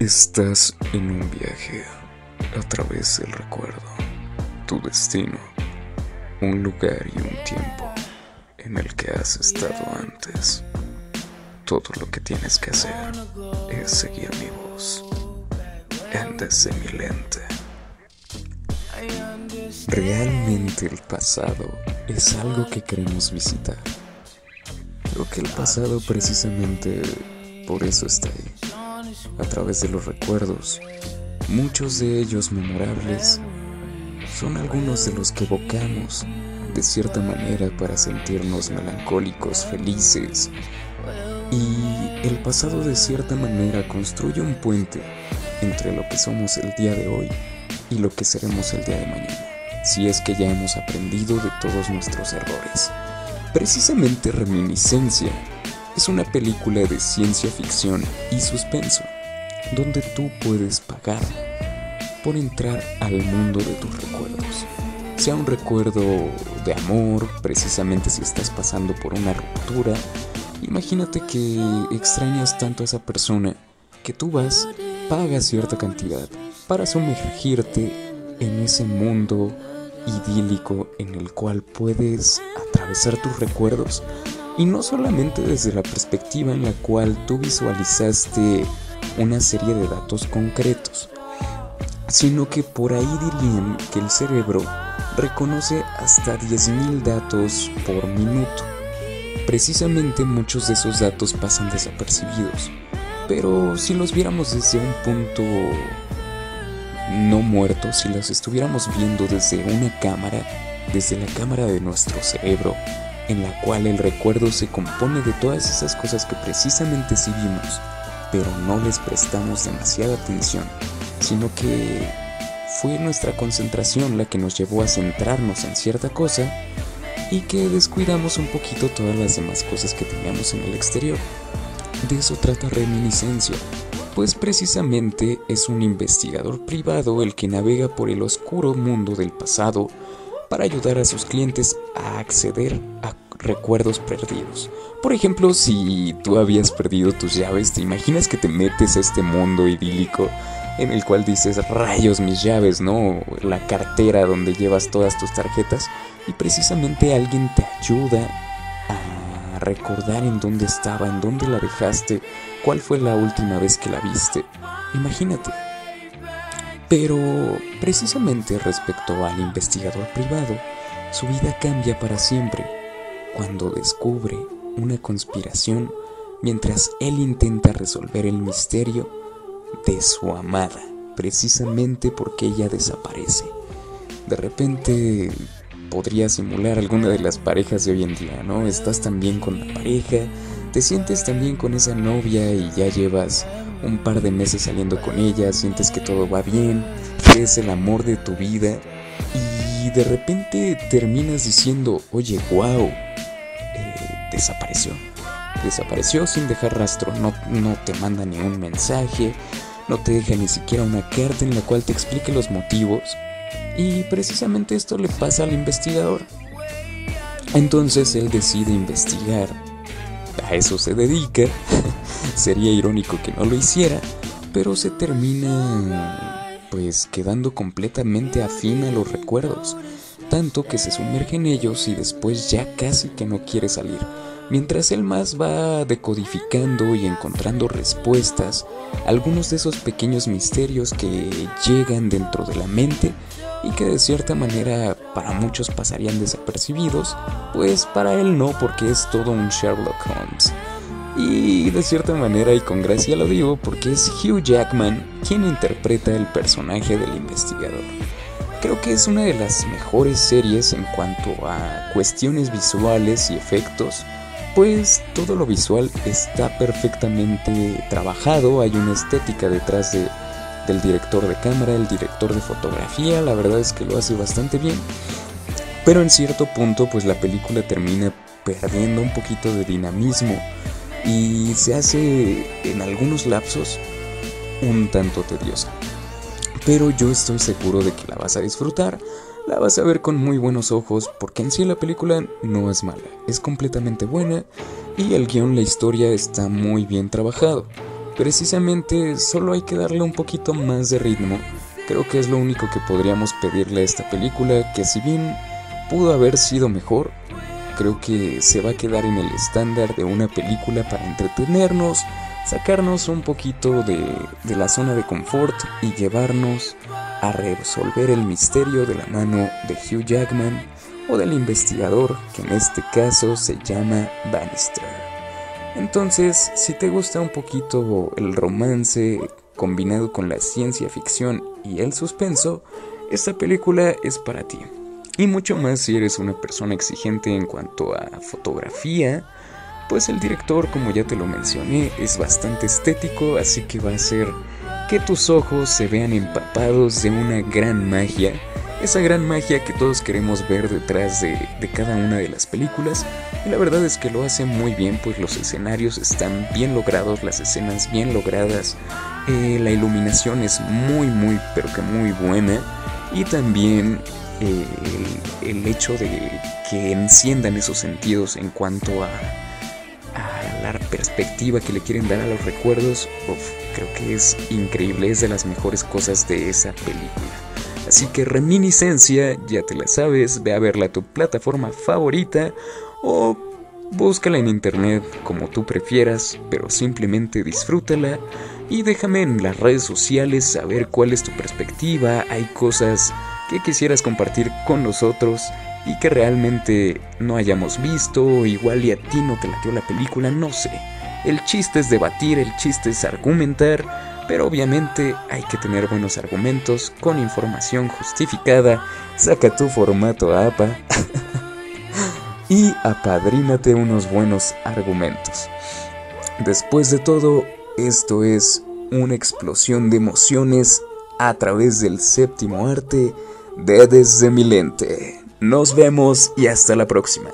Estás en un viaje a través del recuerdo, tu destino, un lugar y un tiempo en el que has estado antes. Todo lo que tienes que hacer es seguir mi voz en desde mi lente. Realmente el pasado es algo que queremos visitar. Creo que el pasado precisamente por eso está ahí. A través de los recuerdos, muchos de ellos memorables, son algunos de los que evocamos de cierta manera para sentirnos melancólicos, felices. Y el pasado de cierta manera construye un puente entre lo que somos el día de hoy y lo que seremos el día de mañana, si es que ya hemos aprendido de todos nuestros errores. Precisamente Reminiscencia es una película de ciencia ficción y suspenso, donde tú puedes pagar por entrar al mundo de tus recuerdos. Sea un recuerdo de amor, precisamente si estás pasando por una ruptura, imagínate que extrañas tanto a esa persona que tú vas, pagas cierta cantidad para sumergirte en ese mundo idílico en el cual puedes atravesar tus recuerdos y no solamente desde la perspectiva en la cual tú visualizaste una serie de datos concretos, sino que por ahí dirían que el cerebro reconoce hasta 10.000 datos por minuto. Precisamente muchos de esos datos pasan desapercibidos, pero si los viéramos desde un punto no muerto, si los estuviéramos viendo desde una cámara, desde la cámara de nuestro cerebro, en la cual el recuerdo se compone de todas esas cosas que precisamente sí vimos, pero no les prestamos demasiada atención, sino que fue nuestra concentración la que nos llevó a centrarnos en cierta cosa y que descuidamos un poquito todas las demás cosas que teníamos en el exterior. De eso trata reminiscencia, pues precisamente es un investigador privado el que navega por el oscuro mundo del pasado para ayudar a sus clientes a acceder a recuerdos perdidos. Por ejemplo, si tú habías perdido tus llaves, ¿te imaginas que te metes a este mundo idílico en el cual dices rayos mis llaves, ¿no? La cartera donde llevas todas tus tarjetas y precisamente alguien te ayuda a recordar en dónde estaba, en dónde la dejaste, cuál fue la última vez que la viste. Imagínate. Pero precisamente respecto al investigador privado, su vida cambia para siempre cuando descubre una conspiración mientras él intenta resolver el misterio de su amada, precisamente porque ella desaparece. De repente podría simular alguna de las parejas de hoy en día, ¿no? Estás también con la pareja, te sientes también con esa novia y ya llevas un par de meses saliendo con ella, sientes que todo va bien, que es el amor de tu vida y de repente terminas diciendo, oye, wow, desapareció. Desapareció sin dejar rastro, no, no te manda ni un mensaje, no te deja ni siquiera una carta en la cual te explique los motivos. Y precisamente esto le pasa al investigador. Entonces él decide investigar. A eso se dedica. Sería irónico que no lo hiciera, pero se termina pues quedando completamente afín a los recuerdos, tanto que se sumerge en ellos y después ya casi que no quiere salir. Mientras él más va decodificando y encontrando respuestas, algunos de esos pequeños misterios que llegan dentro de la mente y que de cierta manera para muchos pasarían desapercibidos, pues para él no porque es todo un Sherlock Holmes. Y de cierta manera y con gracia lo digo porque es Hugh Jackman quien interpreta el personaje del investigador. Creo que es una de las mejores series en cuanto a cuestiones visuales y efectos, pues todo lo visual está perfectamente trabajado, hay una estética detrás de, del director de cámara, el director de fotografía, la verdad es que lo hace bastante bien. Pero en cierto punto pues la película termina perdiendo un poquito de dinamismo y se hace en algunos lapsos un tanto tediosa. Pero yo estoy seguro de que la vas a disfrutar, la vas a ver con muy buenos ojos porque en sí la película no es mala, es completamente buena y el guion, la historia está muy bien trabajado. Precisamente solo hay que darle un poquito más de ritmo. Creo que es lo único que podríamos pedirle a esta película, que si bien pudo haber sido mejor, creo que se va a quedar en el estándar de una película para entretenernos, sacarnos un poquito de, de, la zona de confort y llevarnos a resolver el misterio de la mano de Hugh Jackman o del investigador que en este caso se llama Bannister. Entonces, si te gusta un poquito el romance combinado con la ciencia ficción y el suspenso, esta película es para ti. Y mucho más si eres una persona exigente en cuanto a fotografía, pues el director, como ya te lo mencioné, es bastante estético, así que va a hacer que tus ojos se vean empapados de una gran magia, esa gran magia que todos queremos ver detrás de, cada una de las películas, y la verdad es que lo hace muy bien, pues los escenarios están bien logrados, las escenas bien logradas, eh, la iluminación es muy, muy, pero que muy buena, y también el, hecho de que enciendan esos sentidos en cuanto a, perspectiva que le quieren dar a los recuerdos, creo que es increíble, es de las mejores cosas de esa película. Así que reminiscencia, ya te la sabes, ve a verla a tu plataforma favorita o búscala en internet como tú prefieras, pero simplemente disfrútala y déjame en las redes sociales saber cuál es tu perspectiva, hay cosas que quisieras compartir con nosotros y que realmente no hayamos visto, igual y a ti no te latió la película, no sé. El chiste es debatir, el chiste es argumentar, pero obviamente hay que tener buenos argumentos con información justificada. Saca tu formato APA y apadrínate unos buenos argumentos. Después de todo, esto es una explosión de emociones a través del séptimo arte de Desde mi lente. Nos vemos y hasta la próxima.